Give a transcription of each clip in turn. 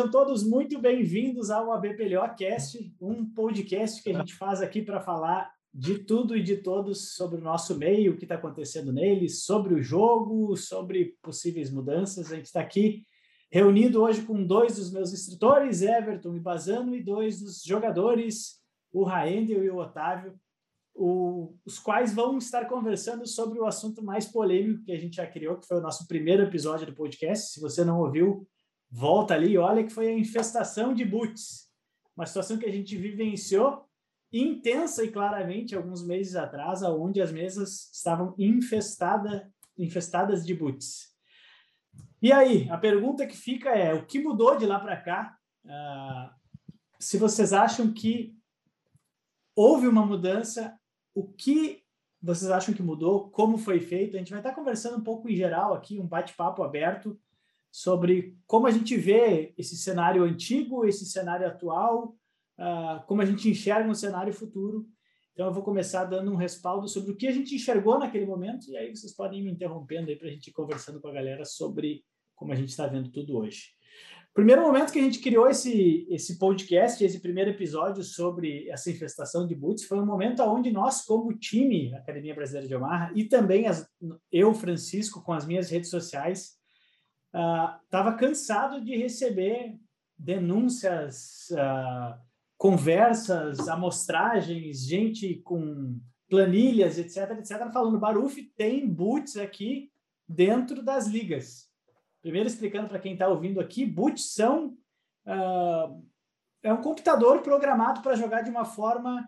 sejam todos muito bem-vindos ao ABPLO Cast, um podcast que a gente faz aqui para falar de tudo e de todos sobre o nosso meio, o que está acontecendo nele, sobre o jogo, sobre possíveis mudanças. A gente está aqui reunido hoje com dois dos meus instrutores, Everton e Bazano, e dois dos jogadores, o Raendel e o Otávio, o, os quais vão estar conversando sobre o assunto mais polêmico que a gente já criou, que foi o nosso primeiro episódio do podcast. Se você não ouviu, volta ali e olha que foi a infestação de boots. Uma situação que a gente vivenciou intensa e claramente alguns meses atrás, onde as mesas estavam infestada, infestadas de boots. E aí, a pergunta que fica é: o que mudou de lá para cá? Uh, se vocês acham que houve uma mudança, o que vocês acham que mudou? Como foi feito? A gente vai estar conversando um pouco em geral aqui, um bate-papo aberto sobre como a gente vê esse cenário antigo, esse cenário atual, uh, como a gente enxerga um cenário futuro. Então, eu vou começar dando um respaldo sobre o que a gente enxergou naquele momento, e aí vocês podem ir me interrompendo para a gente ir conversando com a galera sobre como a gente está vendo tudo hoje. Primeiro momento que a gente criou esse, esse podcast, esse primeiro episódio sobre essa infestação de boots, foi um momento onde nós, como time Academia Brasileira de Omaha, e também as, eu, Francisco, com as minhas redes sociais, estava uh, cansado de receber denúncias, uh, conversas, amostragens, gente com planilhas, etc, etc, falando, Baruf tem boots aqui dentro das ligas. Primeiro explicando para quem está ouvindo aqui, boots são uh, é um computador programado para jogar de uma forma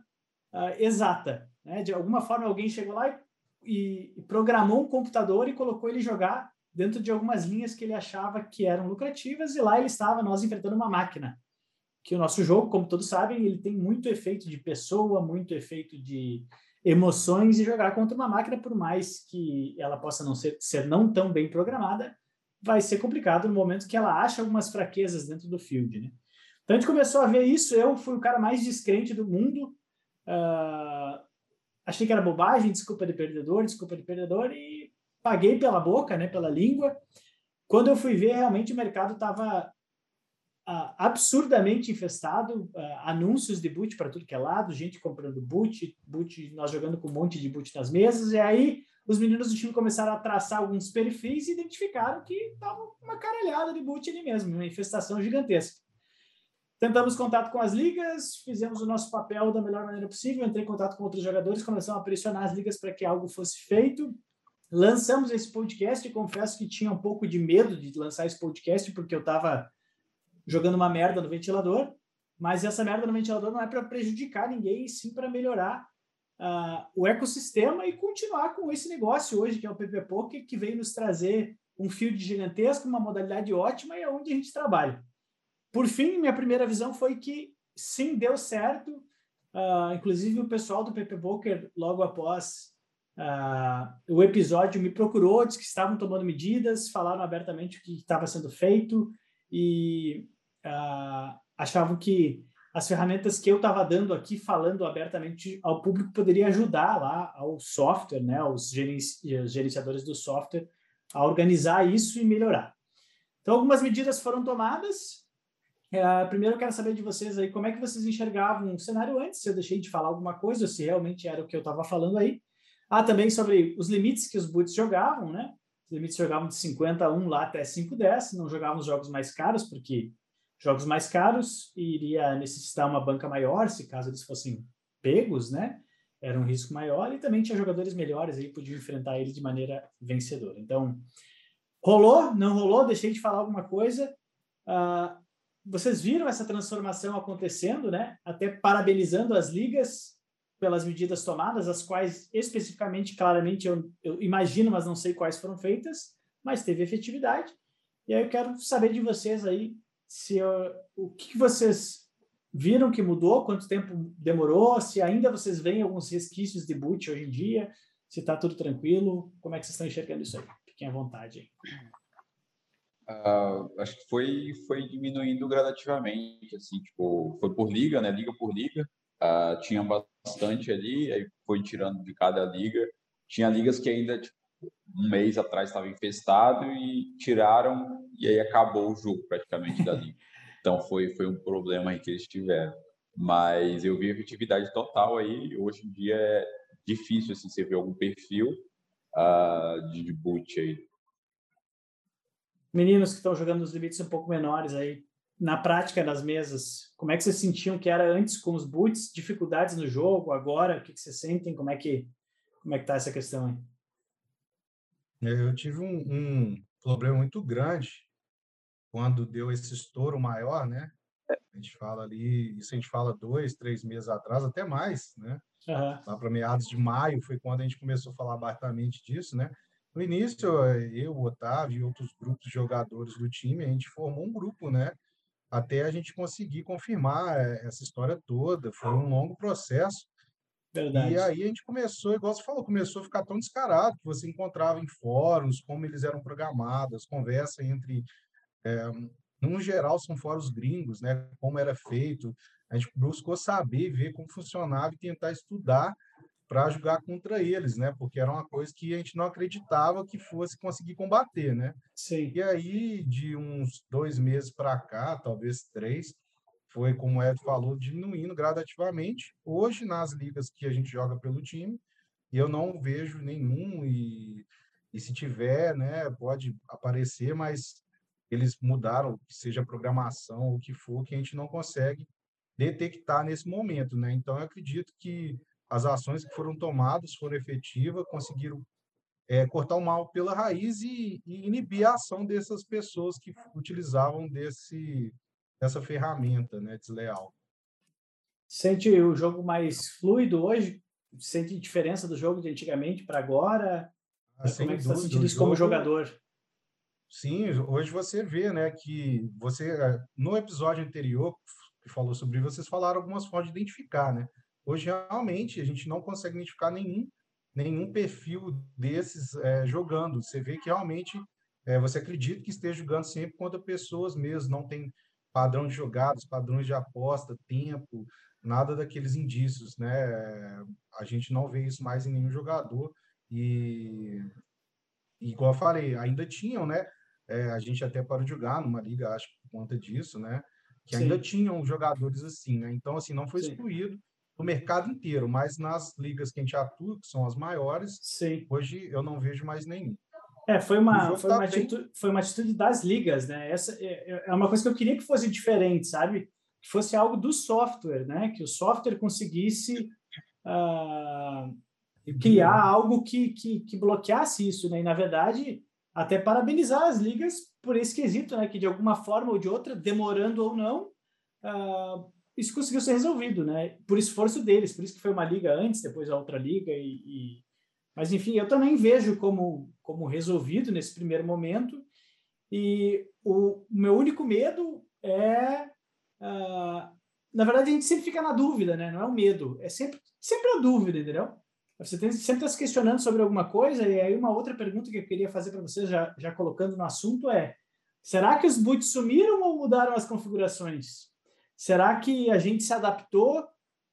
exata. Né? De alguma forma alguém chegou lá e, e programou um computador e colocou ele jogar dentro de algumas linhas que ele achava que eram lucrativas, e lá ele estava, nós enfrentando uma máquina. Que o nosso jogo, como todos sabem, ele tem muito efeito de pessoa, muito efeito de emoções, e jogar contra uma máquina, por mais que ela possa não ser, ser não tão bem programada, vai ser complicado no momento que ela acha algumas fraquezas dentro do field, né? Então a gente começou a ver isso, eu fui o cara mais descrente do mundo, uh, achei que era bobagem, desculpa de perdedor, desculpa de perdedor, e paguei pela boca, né, pela língua. Quando eu fui ver, realmente o mercado estava uh, absurdamente infestado, uh, anúncios de boot para tudo que é lado, gente comprando boot, boot, nós jogando com um monte de boot nas mesas, e aí os meninos do time começaram a traçar alguns perfis e identificaram que estava uma caralhada de boot ali mesmo, uma infestação gigantesca. Tentamos contato com as ligas, fizemos o nosso papel da melhor maneira possível, entrei em contato com outros jogadores, começamos a pressionar as ligas para que algo fosse feito. Lançamos esse podcast confesso que tinha um pouco de medo de lançar esse podcast porque eu estava jogando uma merda no ventilador, mas essa merda no ventilador não é para prejudicar ninguém, sim para melhorar uh, o ecossistema e continuar com esse negócio hoje, que é o PP Poker, que veio nos trazer um field gigantesco, uma modalidade ótima e é onde a gente trabalha. Por fim, minha primeira visão foi que sim, deu certo. Uh, inclusive, o pessoal do PP Poker, logo após Uh, o episódio me procurou, disse que estavam tomando medidas, falaram abertamente o que estava sendo feito e uh, achavam que as ferramentas que eu estava dando aqui, falando abertamente ao público, poderia ajudar lá ao software, né, aos gerenciadores do software, a organizar isso e melhorar. Então, algumas medidas foram tomadas. Uh, primeiro, eu quero saber de vocês aí como é que vocês enxergavam o cenário antes, se eu deixei de falar alguma coisa, ou se realmente era o que eu estava falando aí. Ah, também sobre os limites que os boots jogavam, né? Os limites jogavam de 50 a 1 lá até 5, 10, não jogavam os jogos mais caros, porque jogos mais caros iria necessitar uma banca maior, se caso eles fossem pegos, né? Era um risco maior e também tinha jogadores melhores aí podiam enfrentar ele de maneira vencedora. Então, rolou, não rolou, deixei de falar alguma coisa. Uh, vocês viram essa transformação acontecendo, né? Até parabenizando as ligas pelas medidas tomadas, as quais especificamente, claramente, eu, eu imagino, mas não sei quais foram feitas, mas teve efetividade. E aí eu quero saber de vocês aí se eu, o que vocês viram que mudou, quanto tempo demorou, se ainda vocês veem alguns resquícios de boot hoje em dia, se está tudo tranquilo, como é que vocês estão enxergando isso aí? Fiquem à vontade aí. Uh, acho que foi foi diminuindo gradativamente, assim, tipo, foi por liga, né, liga por liga, uh, tinha bastante ali, aí foi tirando de cada liga. Tinha ligas que ainda, tipo, um mês atrás estava infestado e tiraram, e aí acabou o jogo praticamente da liga. Então foi, foi um problema aí que eles tiveram. Mas eu vi efetividade total aí. Hoje em dia é difícil assim, você ver algum perfil uh, de, de boot aí. Meninos que estão jogando nos limites um pouco menores aí, na prática das mesas, como é que vocês sentiam que era antes com os boots, dificuldades no jogo, agora, o que, que vocês sentem, como é que como é que tá essa questão aí? Eu tive um, um problema muito grande quando deu esse estouro maior, né? A gente fala ali, isso a gente fala dois, três meses atrás, até mais, né? Uhum. Lá para meados de maio foi quando a gente começou a falar abertamente disso, né? No início, eu, o Otávio e outros grupos de jogadores do time, a gente formou um grupo, né? Até a gente conseguir confirmar eh, essa história toda. Foi um longo processo. Verdade. E aí a gente começou, igual você falou, começou a ficar tão descarado que você encontrava em fóruns como eles eram programados, conversa entre, é, no geral, são fóruns gringos, né? Como era feito. A gente buscou saber, ver como funcionava e tentar estudar para jogar contra eles, né? Porque era uma coisa que a gente não acreditava que fosse conseguir combater, né? Sim. E aí, de uns dois meses para cá, talvez três, foi, como o Ed falou, diminuindo gradativamente. Hoje, nas ligas que a gente joga pelo time, eu não vejo nenhum, e, e se tiver, né, pode aparecer, mas eles mudaram, seja programação ou o que for, que a gente não consegue detectar nesse momento, né? Então, eu acredito que as ações que foram tomadas foram efetivas, conseguiram é, cortar o mal pela raiz e, e, inibir a ação dessas pessoas que utilizavam desse, dessa ferramenta né, desleal. Sente o jogo mais fluido hoje? Sente diferença do jogo de antigamente para agora? Ah, Como é que você está sentindo isso como jogador? Sim, hoje você vê né, que você, eh, no episódio anterior que falou sobre vocês falaram algumas formas de identificar, né? Hoje, realmente, a gente não consegue identificar nenhum, nenhum perfil desses é, jogando. Você vê que realmente é, você acredita que esteja jogando sempre contra pessoas mesmo, não tem padrão de jogadas, padrões de aposta, tempo, nada daqueles indícios, né? A gente não vê isso mais em nenhum jogador e, igual eu falei, ainda tinham, né? É, a gente até parou de jogar numa liga, acho por conta disso, né? Que Sim. ainda tinham jogadores assim, né? Então, assim, não foi excluído. No mercado inteiro, mas nas ligas que a gente atua, que são as maiores, Sim. hoje eu não vejo mais nenhum. É, foi uma, foi, tá uma atitude, foi uma atitude das ligas, né? Essa é, é, é uma coisa que eu queria que fosse diferente, sabe? Que fosse algo do software, né? Que o software conseguisse uh, criar algo que, que, que bloqueasse isso, né? E, na verdade, até parabenizar as ligas por esse quesito, né? Que de alguma forma ou de outra, demorando ou não, uh, isso conseguiu ser resolvido, né? Por esforço deles, por isso que foi uma liga antes, depois a outra liga e, e... mas enfim, eu também vejo como como resolvido nesse primeiro momento e o, o meu único medo é uh, na verdade a gente sempre fica na dúvida, né? Não é o medo, é sempre sempre a dúvida, entendeu? Você tem, sempre está se questionando sobre alguma coisa e aí uma outra pergunta que eu queria fazer para vocês já já colocando no assunto é será que os boots sumiram ou mudaram as configurações? Será que a gente se adaptou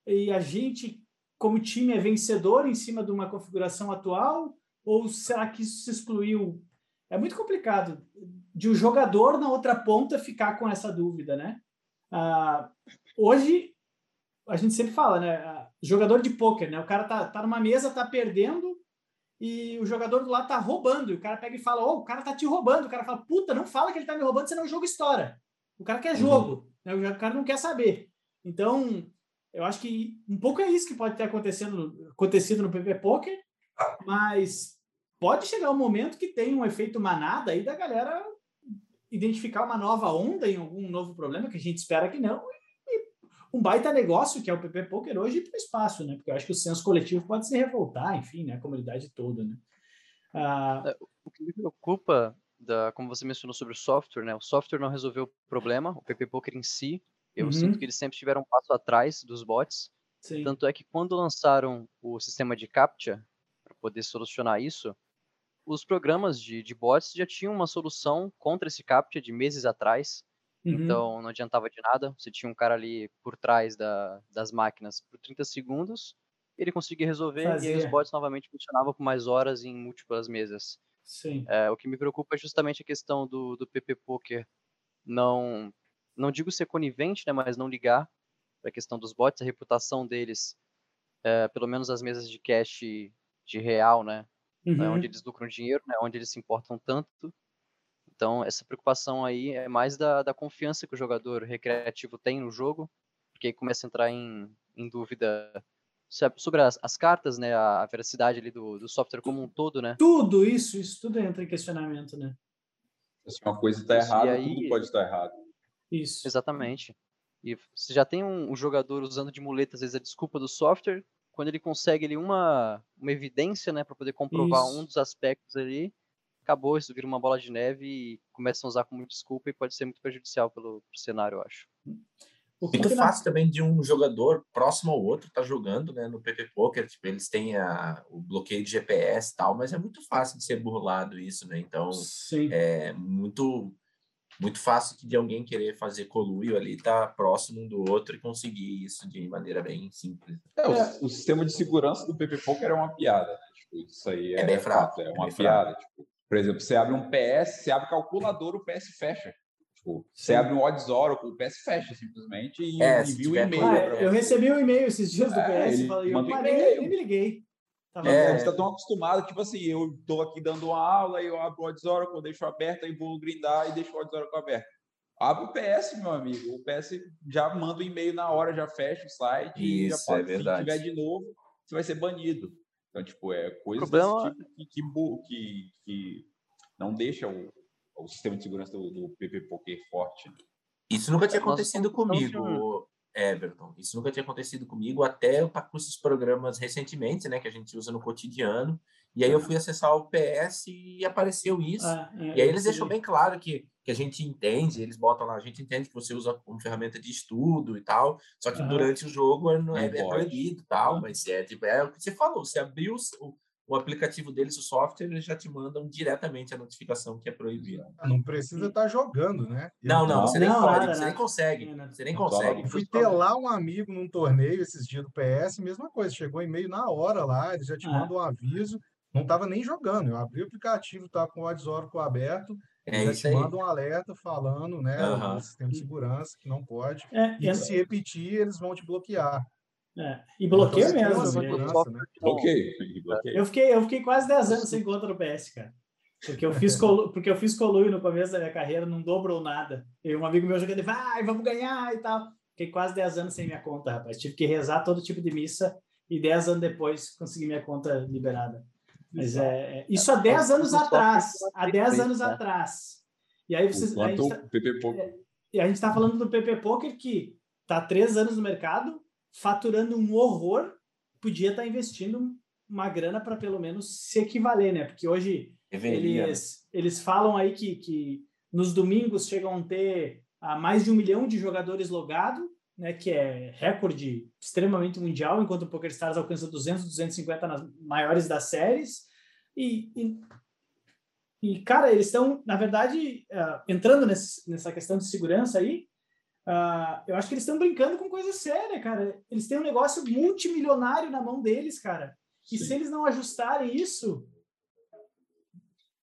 e a gente, como time, é vencedor em cima de uma configuração atual? Ou será que isso se excluiu? É muito complicado de o um jogador na outra ponta ficar com essa dúvida, né? Ah, hoje, a gente sempre fala, né? Ah, jogador de pôquer, né? O cara tá, tá numa mesa, tá perdendo e o jogador do lado tá roubando. E o cara pega e fala, oh, o cara tá te roubando. O cara fala, puta, não fala que ele tá me roubando, senão o jogo estoura. O cara quer uhum. jogo. Né? O cara não quer saber. Então, eu acho que um pouco é isso que pode ter acontecendo, acontecido no PP Poker, mas pode chegar um momento que tem um efeito manada aí da galera identificar uma nova onda em algum novo problema, que a gente espera que não, e um baita negócio que é o PP Poker hoje para o espaço, né? Porque eu acho que o senso coletivo pode se revoltar, enfim, né? A comunidade toda, né? Ah... É, o que me preocupa da, como você mencionou sobre o software, né? O software não resolveu o problema, o PP Poker em si. Eu uhum. sinto que eles sempre tiveram um passo atrás dos bots. Sim. Tanto é que quando lançaram o sistema de CAPTCHA para poder solucionar isso, os programas de, de bots já tinham uma solução contra esse CAPTCHA de meses atrás. Uhum. Então não adiantava de nada. Você tinha um cara ali por trás da, das máquinas por 30 segundos, ele conseguia resolver Fazia. e aí os bots novamente funcionavam por mais horas em múltiplas mesas. Sim. É, o que me preocupa é justamente a questão do, do PP Poker não, não digo ser conivente, né, mas não ligar para a questão dos bots, a reputação deles, é, pelo menos as mesas de cash de real, né, né uhum. onde eles lucram dinheiro, né, onde eles se importam tanto. Então, essa preocupação aí é mais da, da confiança que o jogador recreativo tem no jogo, porque aí começa a entrar em, em dúvida sobre as, as, cartas, né, a, a veracidade ali do, do, software como um todo, né? Tudo isso, isso tudo entra em questionamento, né? Se uma coisa está errada, aí, tudo pode estar errado. Isso. Exatamente. E você já tem um, um, jogador usando de muleta, às vezes, a desculpa do software, quando ele consegue ali uma, uma evidência, né, para poder comprovar isso. um dos aspectos ali, acabou, isso vira uma bola de neve e começam a usar como desculpa e pode ser muito prejudicial pelo cenário, eu acho. Muito fácil também de um jogador próximo ao outro tá jogando, né, no PP Poker, tipo, eles têm a, o bloqueio de GPS e tal, mas é muito fácil de ser burlado isso, né? Então, Sim. é muito muito fácil de alguém querer fazer coluio ali, tá próximo um do outro e conseguir isso de maneira bem simples. É, o, é. o, sistema de segurança do PP Poker é uma piada, né? Tipo, isso aí é, é é, é. Tipo, você abre um Odds Oracle, o PS fecha simplesmente e é, envia um e-mail. Ah, eu recebi um e-mail esses dias do é, PS e falei, eu parei, nem me liguei. Tava é, você tá tão acostumado, tipo assim, eu tô aqui dando uma aula, eu abro o Odds Oracle, deixo aberto, aí vou grindar e deixo o Odds Oracle aberto. Abre o PS, meu amigo. O PS já manda o um e-mail na hora, já fecha o site. Isso, já pode, é verdade. Se tiver de novo, você vai ser banido. Então, tipo, é coisa Problema... tipo que, que, que, que não deixa o, o sistema de segurança do, do PP Poker forte. Isso nunca tinha acontecido comigo, Everton. Isso nunca tinha acontecido comigo até com esses programas recentemente, né, que a gente usa no cotidiano. E aí eu fui acessar o PS e apareceu isso. Ah, é, e aí eles deixam bem claro que, que a gente entende, eles botam lá, a gente entende que você usa como ferramenta de estudo e tal, só que durante o jogo é, é, é proibido tal, mas é, tipo, é o que você falou, você abriu o, o aplicativo deles, o software, eles já te mandam diretamente a notificação que é proibido. Ah, não precisa estar jogando, né? Não, não, você nem pode, você nem consegue. Você nem consegue. Fui ter lá um amigo num torneio esses dias do PS, mesma coisa, chegou e-mail na hora lá, eles já te ah. mandam um aviso, não estava nem jogando, eu abri o aplicativo, estava com o Odds Oracle aberto, é já te aí. manda um alerta falando, né, uhum. do sistema de segurança que não pode, é, e é... se repetir, eles vão te bloquear. É, e bloqueio mesmo. Né? Bloqueio. Eu fiquei, eu fiquei quase 10 anos sem conta no PS, cara. Porque eu fiz colu, porque eu fiz colui no começo da minha carreira, não dobrou nada. E um amigo meu jogando, vai, vamos ganhar e tal. Fiquei quase 10 anos sem minha conta, rapaz. Tive que rezar todo tipo de missa e 10 anos depois consegui minha conta liberada. Mas é, é isso há 10 anos atrás. Há 10 anos atrás. E aí vocês. A gente, tá, é, e a gente tá falando do PP Poker que tá há 3 anos no mercado, faturando um horror, podia estar tá investindo uma grana para pelo menos se equivaler, né? Porque hoje Deveria. eles, eles falam aí que, que nos domingos chegam a ter a mais de um milhão de jogadores logados, né, que é recorde extremamente mundial, enquanto o PokerStars alcança 200, 250 nas maiores das séries. E, e, e cara, eles estão, na verdade, uh, entrando nesse, nessa questão de segurança aí, Uh, eu acho que eles estão brincando com coisa séria, cara. Eles têm um negócio multimilionário na mão deles, cara. E Sim. se eles não ajustarem isso,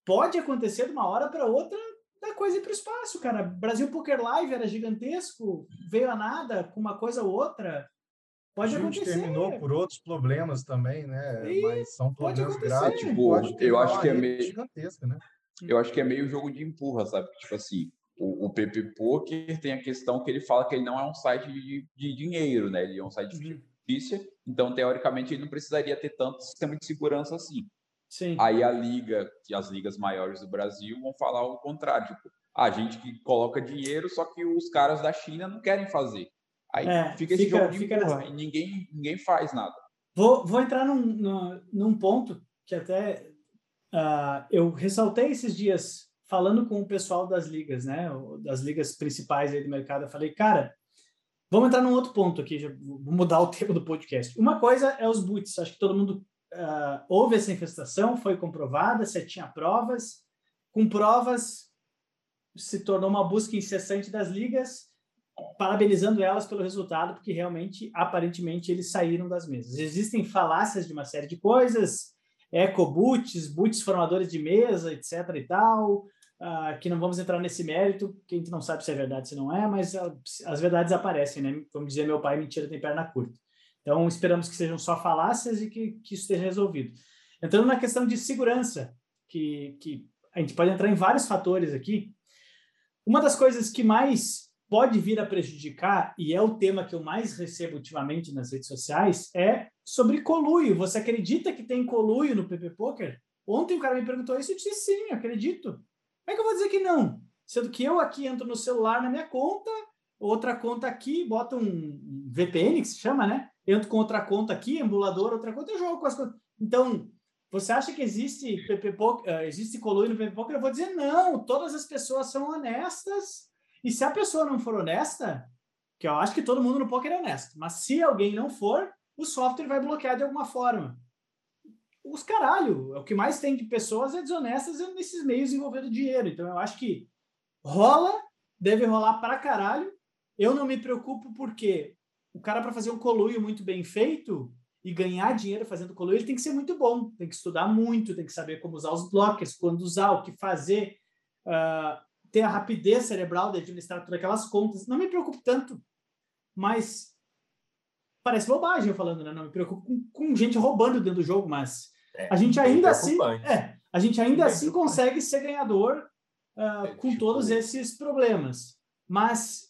pode acontecer de uma hora para outra da coisa ir para o espaço, cara. Brasil Poker Live era gigantesco, veio a nada com uma coisa ou outra. Pode a gente acontecer. terminou por outros problemas também, né? E Mas são problemas graves. Tipo, eu acho que é meio né? Eu acho que é meio jogo de empurra, sabe? Tipo assim, o, o PP Poker tem a questão que ele fala que ele não é um site de, de dinheiro, né? Ele é um site de uhum. fictícia, então teoricamente ele não precisaria ter tanto sistema de segurança assim. Sim. Aí a liga, que as ligas maiores do Brasil vão falar o contrário, tipo, a gente que coloca dinheiro, só que os caras da China não querem fazer. Aí é, fica esse fica, jogo de fica e ninguém, ninguém faz nada. Vou, vou entrar num, num, num ponto que até uh, eu ressaltei esses dias falando com o pessoal das ligas, né, das ligas principais aí do mercado, eu falei, cara, vamos entrar num outro ponto aqui, já vou mudar o tema do podcast. Uma coisa é os boots, acho que todo mundo uh, houve essa infestação, foi comprovada, você tinha provas, com provas se tornou uma busca incessante das ligas, parabenizando elas pelo resultado, porque realmente, aparentemente, eles saíram das mesas. Existem falácias de uma série de coisas, ecoboots, boots formadores de mesa, etc e tal, uh, que não vamos entrar nesse mérito, que a gente não sabe se é verdade, se não é, mas uh, as verdades aparecem, né? Como dizia meu pai, mentira tem perna curta. Então, esperamos que sejam só falácias e que, que isso esteja resolvido. Entrando na questão de segurança, que, que a gente pode entrar em vários fatores aqui. Uma das coisas que mais pode vir a prejudicar, e é o tema que eu mais recebo ultimamente nas redes sociais, é sobre coluio. Você acredita que tem coluio no PP Poker? Ontem o cara me perguntou isso e eu disse sim, acredito. Como é que eu vou dizer que não? Sendo que eu aqui entro no celular na minha conta, outra conta aqui, boto um VPN, que se chama, né? Entro com outra conta aqui, emulador, outra conta, eu jogo com as coisas. Então, você acha que existe uh, existe coluio no PP Poker? Eu vou dizer não, todas as pessoas são honestas. E se a pessoa não for honesta, que eu acho que todo mundo no poker é honesto, mas se alguém não for, o software vai bloquear de alguma forma. Os caralho, o que mais tem de pessoas é desonestas nesses meios envolvendo dinheiro. Então eu acho que rola, deve rolar para caralho. Eu não me preocupo porque o cara para fazer um coluio muito bem feito, e ganhar dinheiro fazendo color, ele tem que ser muito bom, tem que estudar muito, tem que saber como usar os blockers, quando usar, o que fazer, uh, ter a rapidez cerebral de administrar todas aquelas contas. Não me preocupo tanto, mas parece bobagem eu falando, né? Não me preocupo com, com gente roubando dentro do jogo, mas é, a gente ainda assim, é, a gente ainda assim consegue ser ganhador uh, é, com tipo... todos esses problemas. Mas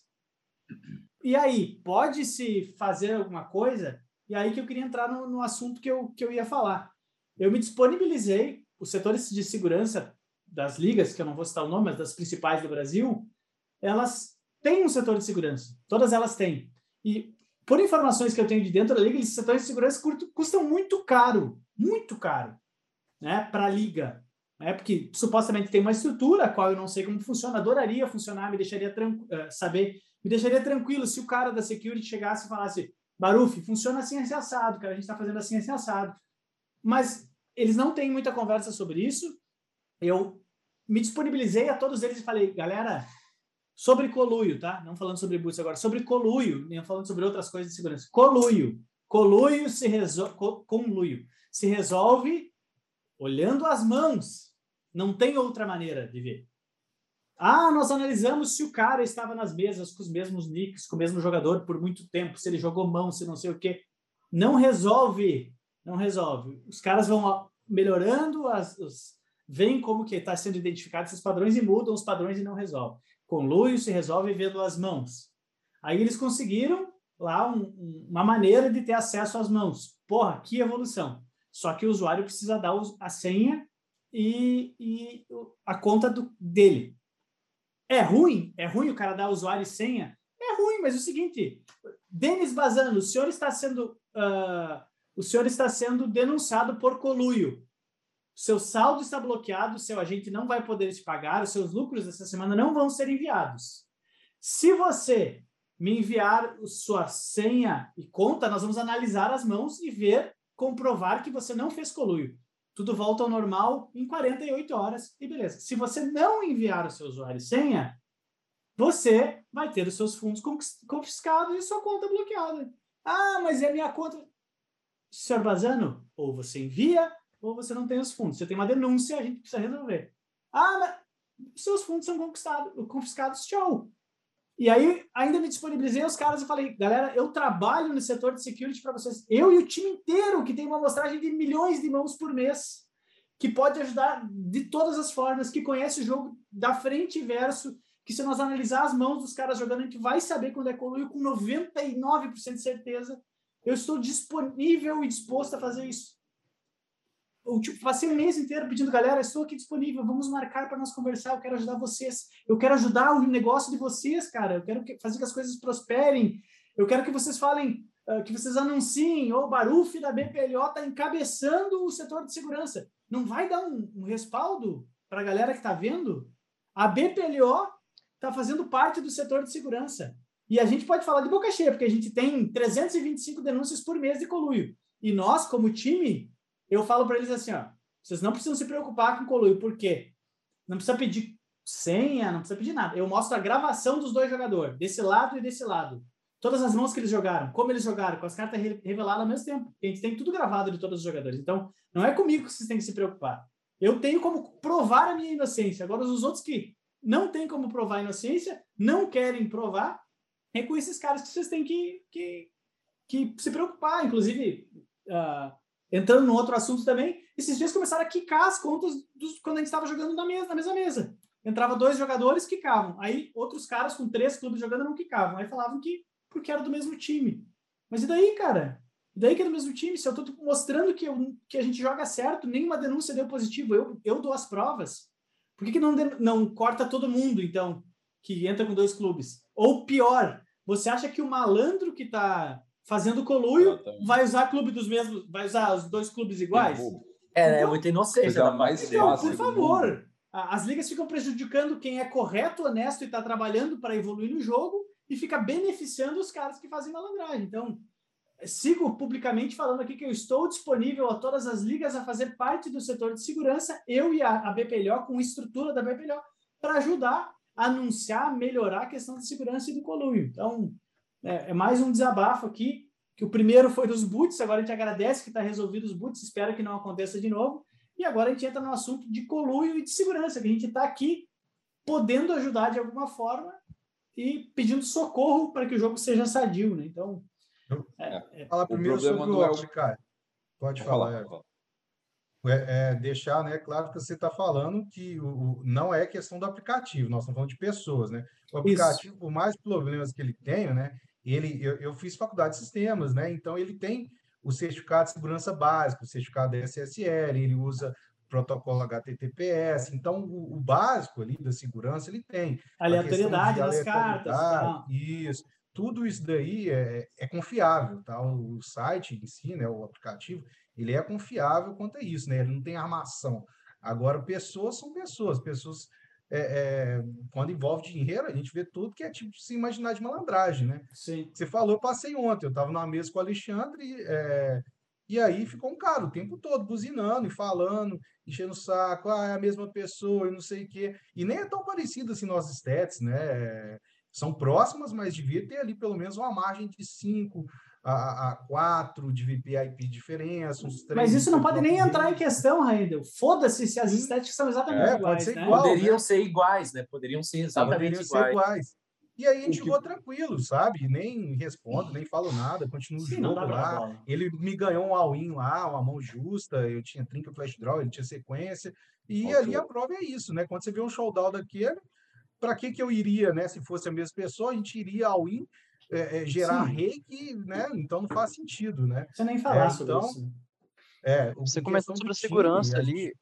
e aí, pode se fazer alguma coisa? E aí que eu queria entrar no, no assunto que eu, que eu ia falar. Eu me disponibilizei, os setores de segurança das ligas, que eu não vou citar o nome, mas das principais do Brasil, elas têm um setor de segurança. Todas elas têm. E por informações que eu tenho de dentro da liga, esses setores de segurança custam muito caro, muito caro, né, para a liga. Né? Porque supostamente tem uma estrutura, a qual eu não sei como funciona, adoraria funcionar, me deixaria uh, saber, me deixaria tranquilo se o cara da security chegasse e falasse: Baruf, funciona assim, assim assado, cara. A gente está fazendo assim, assim assado. Mas eles não têm muita conversa sobre isso. Eu me disponibilizei a todos eles e falei, galera, sobre coluio, tá? Não falando sobre boots agora, sobre coluio, nem falando sobre outras coisas de segurança. Coluio. Coluio se resolve, conluio, se resolve olhando as mãos. Não tem outra maneira de ver. Ah, nós analisamos se o cara estava nas mesas com os mesmos nicks, com o mesmo jogador por muito tempo, se ele jogou mão, se não sei o quê. Não resolve, não resolve. Os caras vão melhorando, as, os, veem como que está sendo identificado esses padrões e mudam os padrões e não resolve. Com Luio se resolve vendo as mãos. Aí eles conseguiram lá um, uma maneira de ter acesso às mãos. Porra, que evolução! Só que o usuário precisa dar a senha e, e a conta do, dele. É ruim? É ruim o cara dar usuário e senha? É ruim, mas é o seguinte, Denis Bazano, o senhor está sendo uh, o senhor está sendo denunciado por coluio. Seu saldo está bloqueado, seu agente não vai poder te pagar, os seus lucros dessa semana não vão ser enviados. Se você me enviar sua senha e conta, nós vamos analisar as mãos e ver, comprovar que você não fez coluio tudo volta ao normal em 48 horas e beleza. Se você não enviar o seu usuário e senha, você vai ter os seus fundos confiscados e sua conta bloqueada. Ah, mas é minha conta. Senhor Bazano, ou você envia ou você não tem os fundos. Você tem uma denúncia, a gente precisa resolver. Ah, mas seus fundos são confiscados, tchau. E aí, ainda me disponibilizei aos caras e falei, galera, eu trabalho no setor de security para vocês. Eu e o time inteiro, que tem uma amostragem de milhões de mãos por mês, que pode ajudar de todas as formas, que conhece o jogo da frente e verso, que se nós analisar as mãos dos caras jogando, a gente vai saber quando é coluio com 99% de certeza. Eu estou disponível e disposto a fazer isso eu tipo, passei o mês inteiro pedindo, galera, estou aqui disponível, vamos marcar para nós conversar, eu quero ajudar vocês, eu quero ajudar o negócio de vocês, cara, eu quero fazer que as coisas prosperem, eu quero que vocês falem, uh, que vocês anunciem, o Baruf da BPLO está encabeçando o setor de segurança. Não vai dar um, um respaldo para a galera que está vendo? A BPLO está fazendo parte do setor de segurança. E a gente pode falar de boca cheia, porque a gente tem 325 denúncias por mês de coluio. E nós, como time, eu falo para eles assim, ó, vocês não precisam se preocupar com coluio, por quê? Não precisa pedir senha, não precisa pedir nada. Eu mostro a gravação dos dois jogadores, desse lado e desse lado. Todas as mãos que eles jogaram, como eles jogaram, com as cartas reveladas ao mesmo tempo. A gente tem tudo gravado de todos os jogadores. Então, não é comigo que vocês têm que se preocupar. eu tenho como provar a minha inocência. Agora, os outros que não têm como provar a inocência, não querem provar, é com esses caras que vocês têm que, que, que se preocupar. Inclusive, uh, entrando no outro assunto também, esses dias começaram a quicar as contas dos, quando a gente estava jogando na, mesa, na mesma mesa. Entrava dois jogadores, quicavam. Aí outros caras com três clubes jogando não quicavam. Aí falavam que porque era do mesmo time. Mas e daí, cara? E daí que é do mesmo time? Se eu estou mostrando que, eu, que a gente joga certo, nenhuma denúncia deu positivo, eu, eu dou as provas. Por que, que não, não corta todo mundo, então, que entra com dois clubes? Ou pior, você acha que o malandro que está fazendo coluio vai usar clube dos mesmos, vai usar os dois clubes iguais? É, é então, é muita inocência. É mais então, por favor, as ligas ficam prejudicando quem é correto, honesto e está trabalhando para evoluir no jogo e fica beneficiando os caras que fazem malandragem. Então, sigo publicamente falando aqui que eu estou disponível a todas as ligas a fazer parte do setor de segurança, eu e a, a BPLO, com estrutura da BPLO, para ajudar a anunciar, melhorar a questão de segurança e do colúrio. Então, é, é, mais um desabafo aqui, que o primeiro foi dos boots, agora a gente agradece que está resolvido os boots, espero que não aconteça de novo, e agora a gente entra no assunto de colúrio e de segurança, que a gente está aqui podendo ajudar de alguma forma e pedindo socorro para que o jogo seja sadio, né? Então, é, é. Fala primeiro sobre o Oxy, cara. Pode falar. falar. É, é, deixar né, claro que você está falando que o, não é questão do aplicativo, nós estamos falando de pessoas, né? O aplicativo, Isso. por mais problemas que ele tenha, né? Ele, eu, eu fiz faculdade de sistemas, né? Então ele tem o certificado de segurança básico, o certificado SSL, ele usa protocolo HTTPS. Então, o, o, básico ali da segurança ele tem. Aleatoriedade das cartas. Tá. Isso tudo isso daí é, é confiável, tá? O site em si, né, o aplicativo, ele é confiável quanto a isso, né? Ele não tem armação. Agora, pessoas são pessoas, pessoas é, é, quando envolve dinheiro, a gente vê tudo que é tipo se imaginar de malandragem, né? Sim. Você falou, eu passei ontem, eu estava numa mesa com o Alexandre, é, e aí ficou um cara o tempo todo buzinando e falando, enchendo o saco, ah, é a mesma pessoa e não sei o quê. E nem é tão parecido assim nós stats, né? são próximas, mas devia ter ali pelo menos uma margem de 5 a, a 4 de VPIP diferença, uns 3. Mas isso não pode nem entrar em questão, Raidel. Foda-se se as estéticas são exatamente é, iguais. Né? Igual, Poderiam né? ser iguais, né? Poderiam ser exatamente Poderiam iguais. Ser iguais. E aí a gente ficou tranquilo, sabe? Nem respondo, nem falo nada, continuo o jogo lá. Ele me ganhou um all-in lá, uma mão justa, eu tinha trinca flash draw, ele tinha sequência. E okay. ali a prova é isso, né? Quando você vê um showdown daquele, para que, que eu iria, né? Se fosse a mesma pessoa, a gente iria ao in, é, é, gerar Sim. reiki, né? Então não faz sentido, né? Você nem falar é, sobre então, isso. É, Você comentou sobre a segurança time, ali.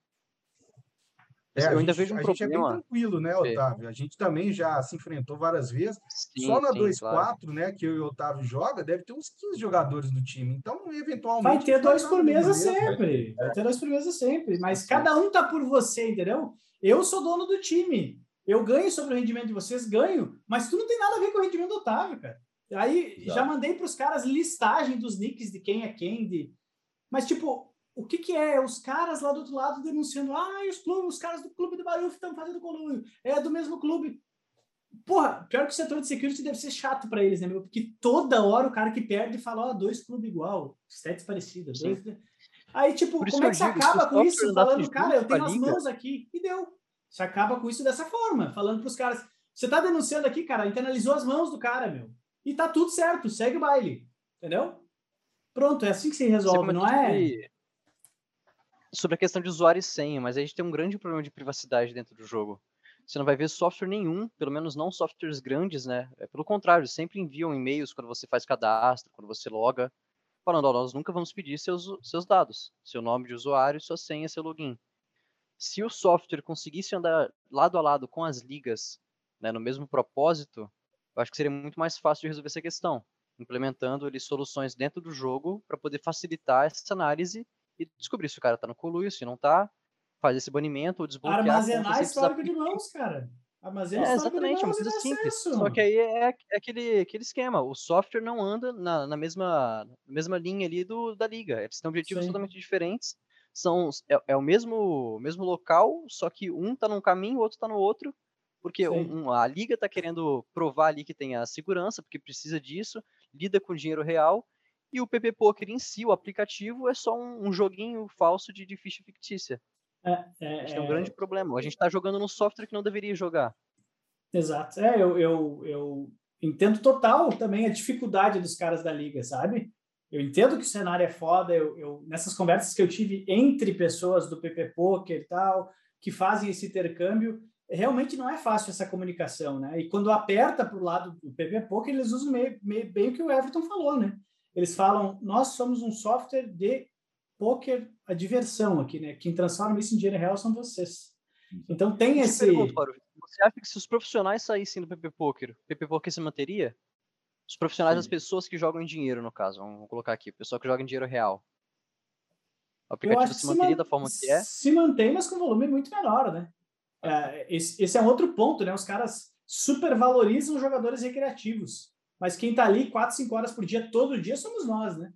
É, eu ainda gente, vejo um a problema. gente é bem tranquilo, né, Otávio? A gente também já se enfrentou várias vezes. Sim, Só na 2-4, claro. né, que eu e o Otávio joga, deve ter uns 15 jogadores do time. Então, eventualmente. Vai ter dois por mesa sempre. Vai ter dois por mesa sempre. Mas cada um tá por você, entendeu? Eu sou dono do time. Eu ganho sobre o rendimento de vocês, ganho, mas tu não tem nada a ver com o rendimento do Otávio, cara. Aí Exato. já mandei para os caras listagem dos nicks de quem é quem, de... mas tipo, o que, que é? Os caras lá do outro lado denunciando, ah, os, clubes, os caras do clube do Barulho estão fazendo colúrio, é do mesmo clube. Porra, pior que o setor de security deve ser chato para eles, né, meu? Porque toda hora o cara que perde fala, ó, oh, dois clubes igual, stats parecidas. Dois... Aí, tipo, como é que você acaba com isso? Falando, cara, eu tenho as mãos aqui. E deu. Você acaba com isso dessa forma, falando para os caras. Você está denunciando aqui, cara, internalizou as mãos do cara, meu. E tá tudo certo, segue o baile. Entendeu? Pronto, é assim que se resolve, não é? Sobre a questão de usuário e senha, mas a gente tem um grande problema de privacidade dentro do jogo. Você não vai ver software nenhum, pelo menos não softwares grandes, né? É, pelo contrário, sempre enviam e-mails quando você faz cadastro, quando você loga, falando, ó, nós nunca vamos pedir seus, seus dados, seu nome de usuário, sua senha, seu login se o software conseguisse andar lado a lado com as ligas, né, no mesmo propósito, eu acho que seria muito mais fácil de resolver essa questão, implementando ali soluções dentro do jogo para poder facilitar essa análise e descobrir se o cara está no coluio, se não está, fazer esse banimento ou desbloquear. Armazenar histórico de mãos, cara. Armazena é, exatamente, é uma coisa simples. Só que aí é, é, aquele, aquele esquema. O software não anda na, na mesma, na mesma linha ali do, da liga. Eles têm objetivos Sim. totalmente diferentes são é, é, o mesmo mesmo local, só que um tá num caminho, o outro tá no outro, porque um, a liga tá querendo provar ali que tem a segurança, porque precisa disso, lida com dinheiro real, e o PP Poker em si, o aplicativo, é só um, um joguinho falso de, de ficha fictícia. É, é, é um grande problema. A gente está jogando num software que não deveria jogar. Exato. É, eu, eu, eu entendo total também a dificuldade dos caras da liga, sabe? Eu entendo que o cenário é foda. Eu, eu, nessas conversas que eu tive entre pessoas do PP Poker e tal, que fazem esse intercâmbio, realmente não é fácil essa comunicação, né? E quando aperta para o lado do PP Poker, eles usam meio, meio, bem o que o Everton falou, né? Eles falam: nós somos um software de poker, a diversão aqui, né? Quem transforma isso em dinheiro real são vocês. Então tem esse. Pergunto, você acha que se os profissionais saíssem do PP Poker, o PP Poker se manteria? Os profissionais, Sim. as pessoas que jogam em dinheiro, no caso, vamos colocar aqui, o pessoal que joga em dinheiro real. O aplicativo se manteria se da forma que é? Se mantém, mas com volume muito menor, né? É, esse, esse, é um outro ponto, né? Os caras supervalorizam jogadores recreativos. Mas quem tá ali 4, 5 horas por dia, todo dia, somos nós, né?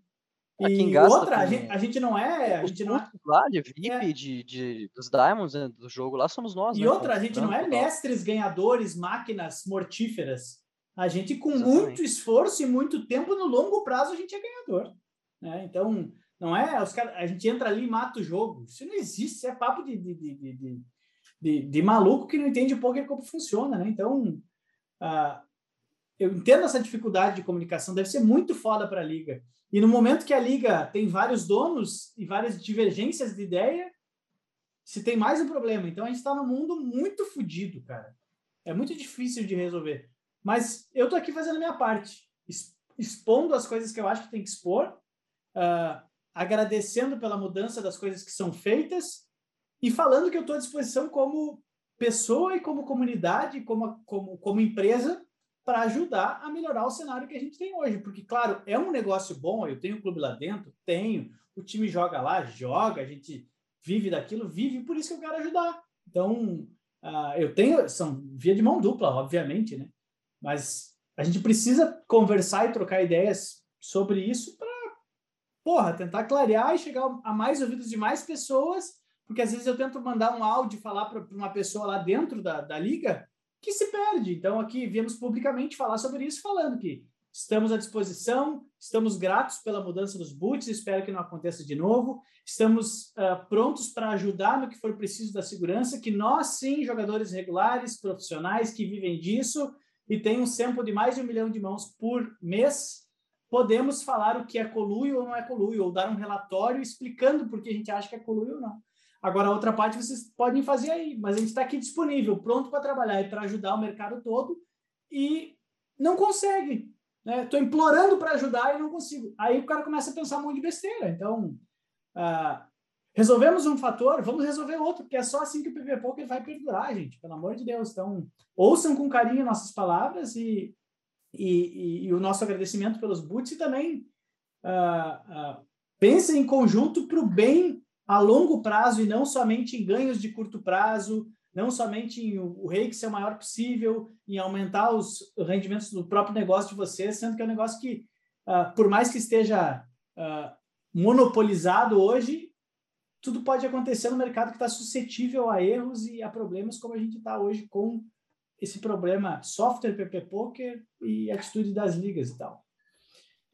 É, e outra, a gente, a gente, não é. A gente não é... lá de VIP, é. de, de, dos Diamonds, né, do jogo lá, somos nós. E né, outra, a gente não é mestres, ganhadores, máquinas mortíferas. A gente, com Exatamente. muito esforço e muito tempo, no longo prazo, a gente é ganhador. Né? Então, não é. Os cara, a gente entra ali e mata o jogo. Isso não existe, isso é papo de, de, de, de, de, de maluco que não entende o poker como funciona. Né? Então, uh, eu entendo essa dificuldade de comunicação, deve ser muito foda para a liga. E no momento que a liga tem vários donos e várias divergências de ideia, se tem mais um problema. Então a gente está num mundo muito fodido, cara. É muito difícil de resolver. Mas eu tô aqui fazendo a minha parte, expondo as coisas que eu acho que tem que expor, uh, agradecendo pela mudança das coisas que são feitas e falando que eu estou à disposição como pessoa e como comunidade, como, como, como empresa, para ajudar a melhorar o cenário que a gente tem hoje. Porque, claro, é um negócio bom, eu tenho o clube lá dentro, tenho, o time joga lá, joga, a gente vive daquilo, vive, por isso que eu quero ajudar. Então, uh, eu tenho, são via de mão dupla, obviamente, né? Mas a gente precisa conversar e trocar ideias sobre isso para, porra, tentar clarear e chegar a mais ouvidos de mais pessoas, porque às vezes eu tento mandar um áudio falar para uma pessoa lá dentro da, da liga, que se perde. Então, aqui viemos publicamente falar sobre isso, falando que estamos à disposição, estamos gratos pela mudança dos boots, espero que não aconteça de novo, estamos uh, prontos para ajudar no que for preciso da segurança, que nós, sim, jogadores regulares, profissionais que vivem disso e tem um sample de mais de um milhão de mãos por mês, podemos falar o que é coluio ou não é coluio, ou dar um relatório explicando por que a gente acha que é coluio ou não. Agora, a outra parte vocês podem fazer aí, mas a gente está aqui disponível, pronto para trabalhar e para ajudar o mercado todo e não consegue. Estou né? implorando para ajudar e não consigo. Aí o cara começa a pensar um monte de besteira. Então, uh, resolvemos um fator, vamos resolver outro, porque é só assim que o PV Poker vai perdurar, gente, pelo amor de Deus. Então, ouçam com carinho nossas palavras e, e, e, e o nosso agradecimento pelos boots e também uh, uh, pensem em conjunto para o bem a longo prazo e não somente em ganhos de curto prazo, não somente em o rei ser o maior possível, em aumentar os rendimentos do próprio negócio de vocês, sendo que é um negócio que, uh, por mais que esteja uh, monopolizado hoje, tudo pode acontecer no mercado que está suscetível a erros e a problemas como a gente está hoje com esse problema software PP Poker e atitude das ligas e tal.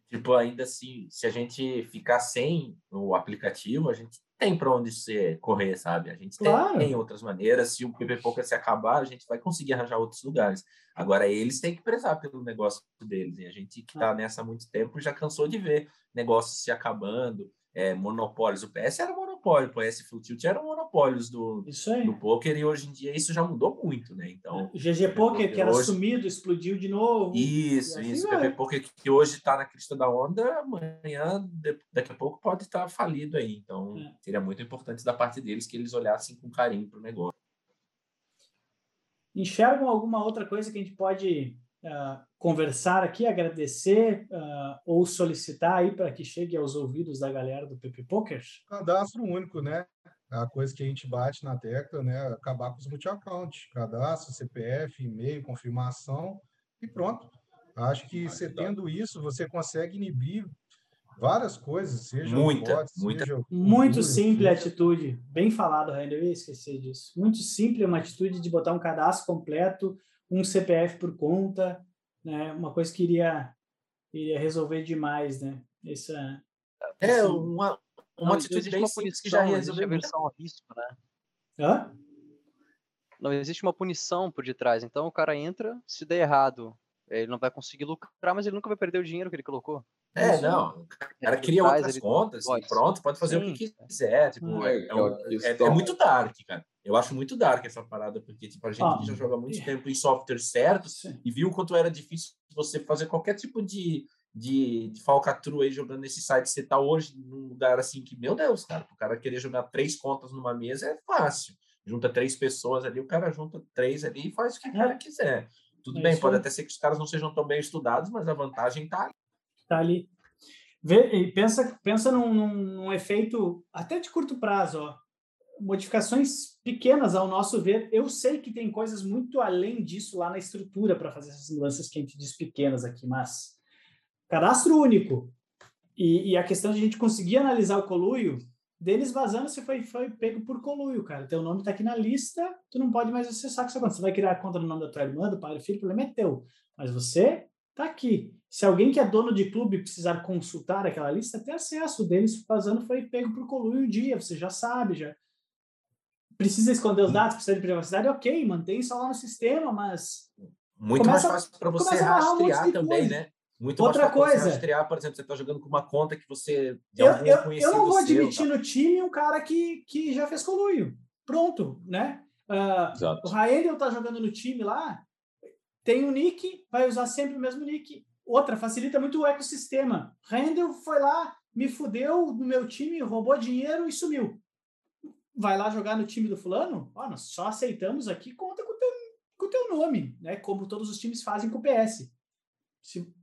Tipo, ainda assim, se a gente ficar sem o aplicativo, a gente tem para onde você correr, sabe? A gente claro. tem, tem, outras maneiras. Se o PP Poker se acabar, a gente vai conseguir arranjar outros lugares. Agora, eles têm que prezar pelo negócio deles. E a gente que está nessa há muito tempo já cansou de ver negócios se acabando, é, monopólios. O PS era monopólio, o PS Full Tilt eram monopólios do, do poker, e hoje em dia isso já mudou muito, né? Então, o GG Poker, que era hoje... sumido, explodiu de novo. Isso, assim isso. O PP Poker que hoje está na crista da onda, amanhã, daqui a pouco, pode estar tá falido aí. Então, é. seria muito importante da parte deles que eles olhassem com carinho para o negócio. Enxergam alguma outra coisa que a gente pode uh, conversar aqui, agradecer uh, ou solicitar aí para que chegue aos ouvidos da galera do PP Poker? Cadastro único, né? A coisa que a gente bate na tecla, né? Acabar com os multi-account. Cadastro, CPF, e-mail, confirmação e pronto. Acho que você tendo isso, você consegue inibir várias coisas, seja muita, bots, muita. Seja muito simples a atitude, bem falado, Rainer, eu ia esquecer disso. Muito simples uma atitude de botar um cadastro completo, um CPF por conta, né? Uma coisa que iria, iria resolver demais, né? Essa, é uma, uma atitude bem simples que já resolveu. versão a risco, né? Hã? Não existe uma punição por detrás. Então o cara entra, se der errado, ele não vai conseguir lucrar, mas ele nunca vai perder o dinheiro que ele colocou. É, não. O cara cria outras contas e pronto, pode fazer Sim. o que quiser. Tipo, é, é, é, é, muito dark, cara. Eu acho muito dark essa parada, porque tipo, a gente ah, que já joga muito tempo em software certo e viu o quanto era difícil você fazer qualquer tipo de, de, de falcatrua aí jogando nesse site. Você tá hoje num lugar assim que, meu Deus, cara, o cara querer jogar três contas numa mesa é fácil. Junta três pessoas ali, o cara junta três ali e faz o que o cara quiser. Tudo é bem, pode até ser que os caras não sejam tão bem estudados, mas a vantagem está ali. Está ali. Vê, e pensa, pensa num, num, num, efeito até de curto prazo, ó. Modificações pequenas ao nosso ver. Eu sei que tem coisas muito além disso lá na estrutura para fazer essas mudanças que a gente diz pequenas aqui, mas cadastro único e, e a questão de a gente conseguir analisar o coluio deles vazando, você foi, foi pego por conluio, cara. Teu nome tá aqui na lista, tu não pode mais acessar essa conta. Você vai criar a conta no nome da tua irmã, do pai, do filho, o problema é teu. Mas você tá aqui. Se alguém que é dono de clube precisar consultar aquela lista, tem acesso deles vazando, foi pego por conluio um dia, você já sabe, já. Precisa esconder os dados, precisa de privacidade, ok, mantém só lá no sistema, mas. Muito começa, mais fácil para você rastrear um também, né? Muito Outra coisa. Rastrear, por exemplo, você está jogando com uma conta que você. Eu, eu, eu, não vou admitir no time um cara que, que já fez coluio. Pronto, né? Uh, o Raendel está jogando no time lá, tem um nick, vai usar sempre o mesmo nick. Outra, facilita muito o ecossistema. Raendel foi lá, me fudeu no meu time, roubou dinheiro e sumiu. Vai lá jogar no time do fulano? Ó, nós só aceitamos aqui, conta com o teu, com o teu nome, né? Como todos os times fazem com o PS. Se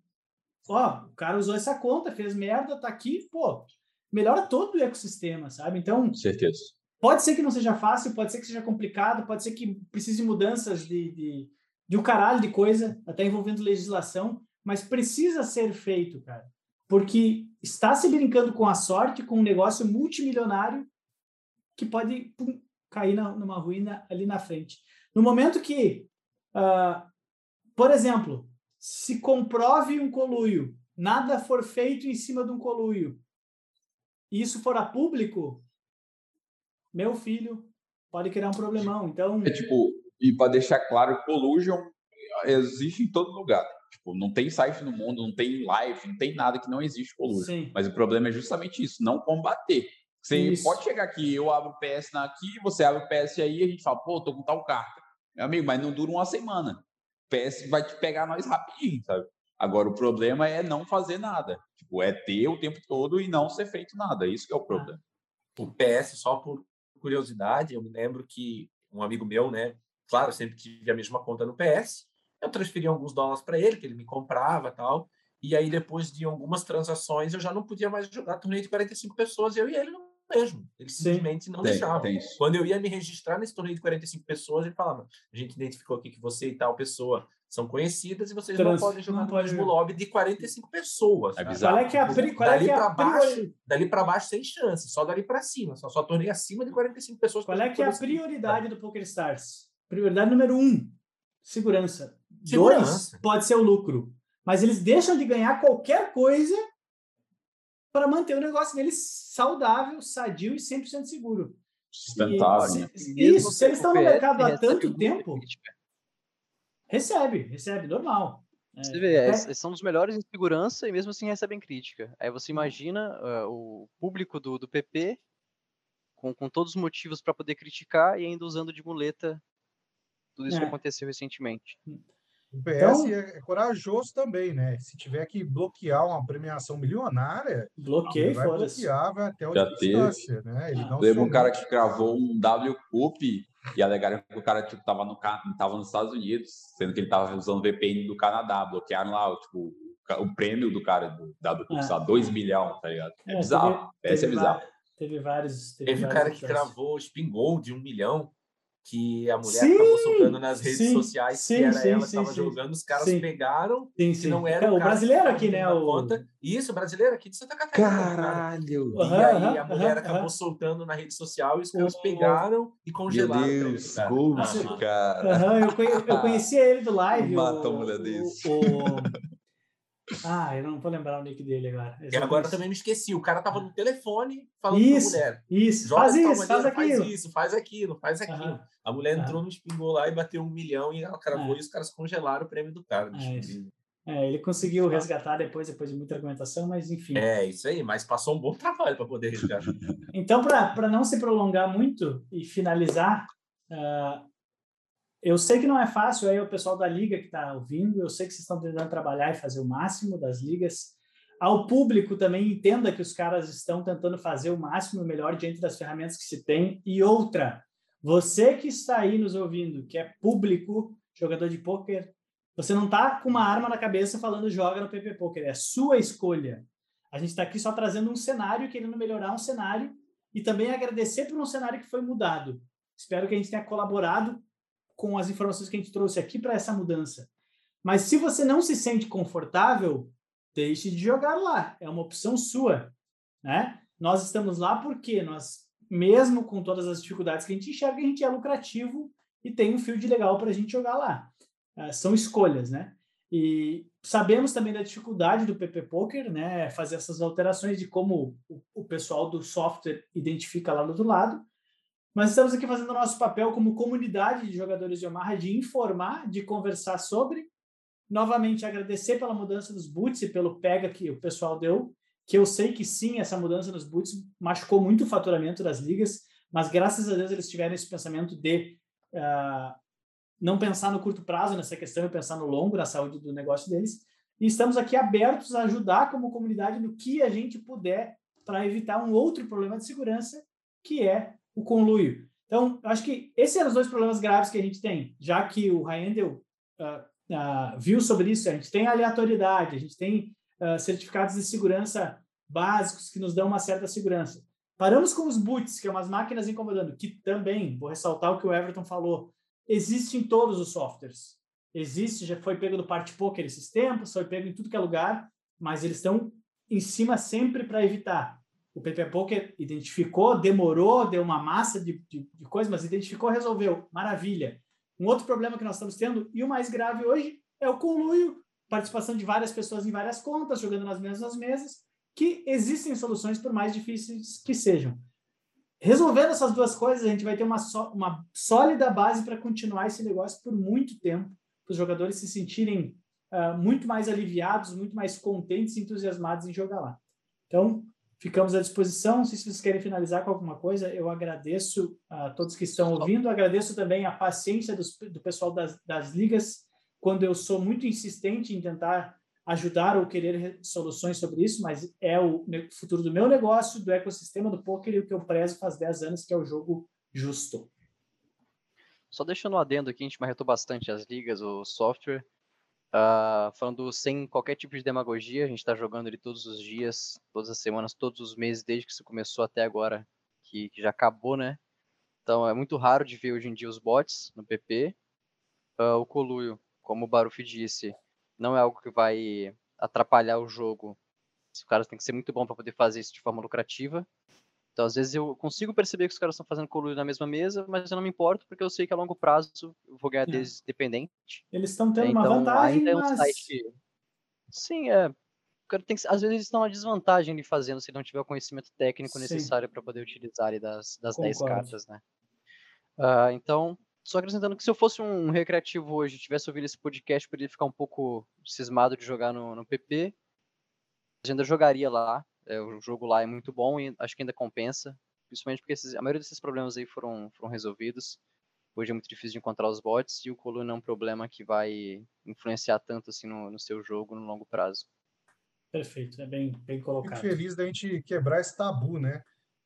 ó, o cara usou essa conta, fez merda, tá aqui, pô, melhora todo o ecossistema, sabe? Então, certeza. Pode ser que não seja fácil, pode ser que seja complicado, pode ser que precise de mudanças de, de, de um caralho de coisa, até envolvendo legislação, mas precisa ser feito, cara. Porque está se brincando com a sorte, com um negócio multimilionário que pode pum, cair na, numa ruína ali na frente. No momento que, uh, por exemplo, se comprove um coluio, nada for feito em cima de um coluio, e isso for a público, meu filho pode criar um problemão. Então. É tipo, e para deixar claro, collusion existe em todo lugar. Tipo, não tem site no mundo, não tem live, não tem nada que não existe collusion. Sim. Mas o problema é justamente isso, não combater. Você isso. pode chegar aqui, eu abro o PS aqui, você abre o PS aí, a gente fala, pô, tô com tal carta. Meu amigo, mas não dura uma semana. PS vai te pegar nós rapidinho, sabe? Agora, o problema é não fazer nada. Tipo, é ter o tempo todo e não ser feito nada. Isso que é o problema. O PS, só por curiosidade, eu me lembro que um amigo meu, né? Claro, sempre tive a mesma conta no PS. Eu transferi alguns dólares para ele, que ele me comprava tal. E aí, depois de algumas transações, eu já não podia mais jogar torneio de 45 pessoas, eu e ele não mesmo. Ele simplesmente não tem, deixava. Tem Quando eu ia me registrar nesse torneio de 45 pessoas, ele falava: a gente identificou aqui que você e tal pessoa são conhecidas e vocês Trans, não podem jogar no mesmo lobby de 45 pessoas. É bizarro. Qual é que é a, pri, qual dali é, é para baixo, dali para baixo sem chance, só dali para cima, só só torneio acima de 45 pessoas. Qual é que é a prioridade do Poker Stars? Prioridade número um, segurança. segurança. Dois, pode ser o lucro. Mas eles deixam de ganhar qualquer coisa para manter o negócio deles saudável, sadio e 100% seguro. Sustentável. Né? Isso, se eles estão no mercado há tanto tempo, recebe, recebe, normal. É, você vê, é, são os melhores em segurança e mesmo assim recebem crítica. Aí você imagina uh, o público do, do PP com, com todos os motivos para poder criticar e ainda usando de muleta tudo isso é. que aconteceu recentemente. O PS então, é, é, corajoso também, né? Se tiver que bloquear uma premiação milionária, bloqueei, vai bloquear, vai até a distância, né? Ele não Lembra um cara que gravou um W Cup e alegaram que o cara tipo, tava, no, tava nos Estados Unidos, sendo que ele tava usando VPN do Canadá, bloquearam lá tipo, o prêmio do cara do W Cup, é. 2 milhões, tá ligado? É, é bizarro, teve, PS é bizarro. Teve vários. Teve, teve um cara que gravou Spin Gold de um milhão que a mulher sim, acabou soltando nas redes sim, sociais sim, que era ela que estava jogando, os caras pegaram sim, sim. não era o, o brasileiro aqui, né? O... Conta. Isso, brasileiro aqui de Santa Catarina. Caralho! Cara. E aí a mulher acabou soltando na rede social e os caras pegaram e congelaram. Meu Deus, coach, cara. eu, conheci, eu conhecia ele do live. Mata a mulher desse. O, Ah, eu não vou lembrar o nick dele agora. E agora também me esqueci. O cara tava no telefone falando isso, com a mulher. Isso, faz isso, faz aquilo. Faz isso, faz aquilo, faz aquilo. Uhum. A mulher entrou uhum. no espingou lá e bateu um milhão e ela cravou é. e os caras congelaram o prêmio do cara. É, é, ele conseguiu resgatar depois, depois de muita argumentação, mas enfim. É, isso aí, mas passou um bom trabalho para poder resgatar. então, para não se prolongar muito e finalizar, uh, eu sei que não é fácil, aí o pessoal da liga que está ouvindo, eu sei que vocês estão tentando trabalhar e fazer o máximo das ligas. Ao público também entenda que os caras estão tentando fazer o máximo, o melhor diante das ferramentas que se tem. E outra, você que está aí nos ouvindo, que é público, jogador de pôquer, você não está com uma arma na cabeça falando joga no PP Poker, é sua escolha. A gente está aqui só trazendo um cenário, querendo melhorar um cenário e também agradecer por um cenário que foi mudado. Espero que a gente tenha colaborado com as informações que a gente trouxe aqui para essa mudança. Mas se você não se sente confortável, deixe de jogar lá. É uma opção sua, né? Nós estamos lá porque nós, mesmo com todas as dificuldades que a gente enxerga, a gente é lucrativo e tem um field legal para a gente jogar lá. Uh, são escolhas, né? E sabemos também da dificuldade do PP Poker, né? Fazer essas alterações de como o, o pessoal do software identifica lá do outro lado. Mas estamos aqui fazendo o nosso papel como comunidade de jogadores de Omaha de informar, de conversar sobre. Novamente, agradecer pela mudança dos boots e pelo pega que o pessoal deu, que eu sei que sim, essa mudança nos boots machucou muito o faturamento das ligas, mas graças a Deus eles tiveram esse pensamento de uh, não pensar no curto prazo nessa questão e pensar no longo, na saúde do negócio deles. E estamos aqui abertos a ajudar como comunidade no que a gente puder para evitar um outro problema de segurança, que é o conluio. Então, acho que esses são os dois problemas graves que a gente tem, já que o Raendel uh, uh, viu sobre isso. A gente tem aleatoriedade, a gente tem uh, certificados de segurança básicos que nos dão uma certa segurança. Paramos com os boots, que é umas máquinas incomodando, que também, vou ressaltar o que o Everton falou, existe em todos os softwares. Existe, já foi pego no Party Poker esses tempos, foi pego em tudo que é lugar, mas eles estão em cima sempre para evitar o PP Poker identificou, demorou, deu uma massa de, de, de coisas, mas identificou, resolveu. Maravilha. Um outro problema que nós estamos tendo, e o mais grave hoje, é o conluio, participação de várias pessoas em várias contas, jogando nas mesmas mesas, que existem soluções por mais difíceis que sejam. Resolvendo essas duas coisas, a gente vai ter uma, só, uma sólida base para continuar esse negócio por muito tempo, para os jogadores se sentirem uh, muito mais aliviados, muito mais contentes e entusiasmados em jogar lá. Então, Ficamos à disposição. Não sei se vocês querem finalizar com alguma coisa. Eu agradeço a todos que estão ouvindo. Agradeço também a paciência dos, do pessoal das, das ligas, quando eu sou muito insistente em tentar ajudar ou querer soluções sobre isso, mas é o futuro do meu negócio, do ecossistema do poker e o que eu prezo faz 10 anos, que é o jogo justo. Só deixando um adendo aqui, a gente marretou bastante as ligas, o software. Uh, falando sem qualquer tipo de demagogia, a gente está jogando ele todos os dias, todas as semanas, todos os meses, desde que isso começou até agora, que, que já acabou, né? Então é muito raro de ver hoje em dia os bots no PP. Uh, ah, o Coluio, como o Baruf disse, não é algo que vai atrapalhar o jogo. Os caras têm que ser muito bom para poder fazer isso de forma lucrativa. Então, às vezes, eu consigo perceber que os caras estão fazendo coluna na mesma mesa, mas eu não me importo, porque eu sei que a longo prazo eu vou ganhar é. deles dependente. Eles estão tendo então, uma vantagem, ainda é um site... Sim, é. Tem que... Às vezes eles estão uma desvantagem de fazendo se não tiver o conhecimento técnico Sim. necessário para poder utilizar das, das 10 cartas, né? Uh, então, só acrescentando que se eu fosse um recreativo hoje, tivesse ouvido esse podcast, poderia ficar um pouco cismado de jogar no, no PP. Eu ainda jogaria lá, é, o jogo lá é muito bom e acho que ainda compensa, principalmente porque esses, a maioria desses problemas aí foram, foram resolvidos. Hoje é muito difícil de encontrar os bots e o Coluna é um problema que vai influenciar tanto assim no, no seu jogo no longo prazo. Perfeito, é bem, bem colocado. Fico feliz da gente quebrar esse tabu, né?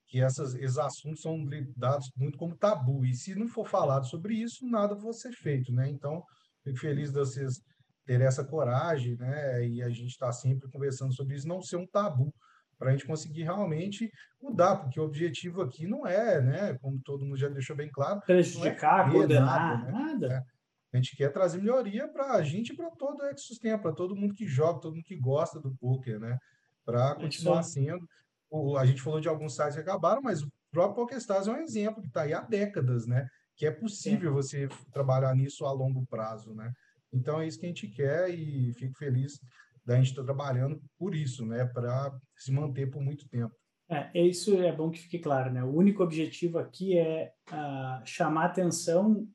Que essas, esses assuntos são dados muito como tabu. E se não for falado sobre isso, nada vai ser feito, né? Então, fico feliz de vocês terem essa coragem, né? E a gente está sempre conversando sobre isso, não ser um tabu para a gente conseguir realmente mudar, porque o objetivo aqui não é, né, como todo mundo já deixou bem claro, prejudicar, é condenar, nada. Né? nada. É. A gente quer trazer melhoria para a gente e para todo o ecossistema, para todo mundo que joga, todo mundo que gosta do poker, né? Para continuar sendo. O, a gente falou de alguns sites que acabaram, mas o próprio PokerStars é um exemplo que está aí há décadas, né? Que é possível Sim. você trabalhar nisso a longo prazo, né? Então é isso que a gente quer e fico feliz da gente estar tá trabalhando por isso, né, para se manter por muito tempo. É, isso é bom que fique claro, né? O único objetivo aqui é uh, chamar atenção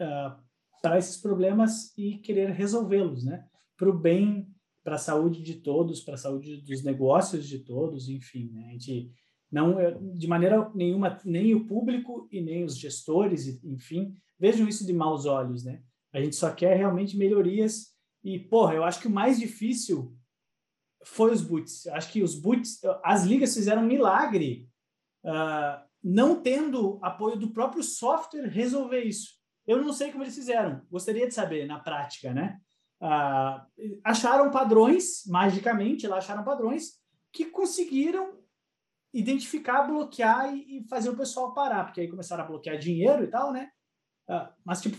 uh, para esses problemas e querer resolvê-los, né? Para o bem, para a saúde de todos, para a saúde dos negócios de todos, enfim, né? A gente não, de maneira nenhuma, nem o público e nem os gestores, enfim, vejam isso de maus olhos, né? A gente só quer realmente melhorias e, porra, eu acho que o mais difícil foi os boots. Acho que os boots, as ligas fizeram um milagre, uh, não tendo apoio do próprio software resolver isso. Eu não sei como eles fizeram. Gostaria de saber na prática, né? Uh, acharam padrões, magicamente, lá acharam padrões que conseguiram identificar, bloquear e, e, fazer o pessoal parar, porque aí começaram a bloquear dinheiro e tal, né? Uh, mas, tipo,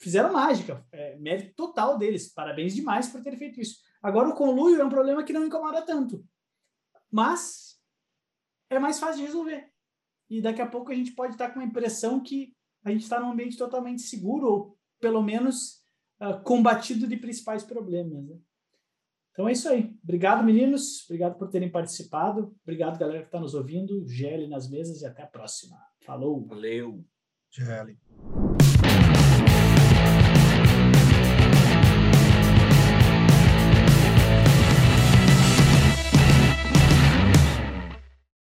fizeram mágica, é, mérito total deles. Parabéns demais por terem feito isso. Agora, o conluio é um problema que não incomoda tanto, mas é mais fácil de resolver. E daqui a pouco a gente pode estar com a impressão que a gente está num ambiente totalmente seguro, ou pelo menos uh, combatido de principais problemas. Né? Então é isso aí. Obrigado, meninos. Obrigado por terem participado. Obrigado, galera que está nos ouvindo. GL nas mesas e até a próxima. Falou. Valeu. GL.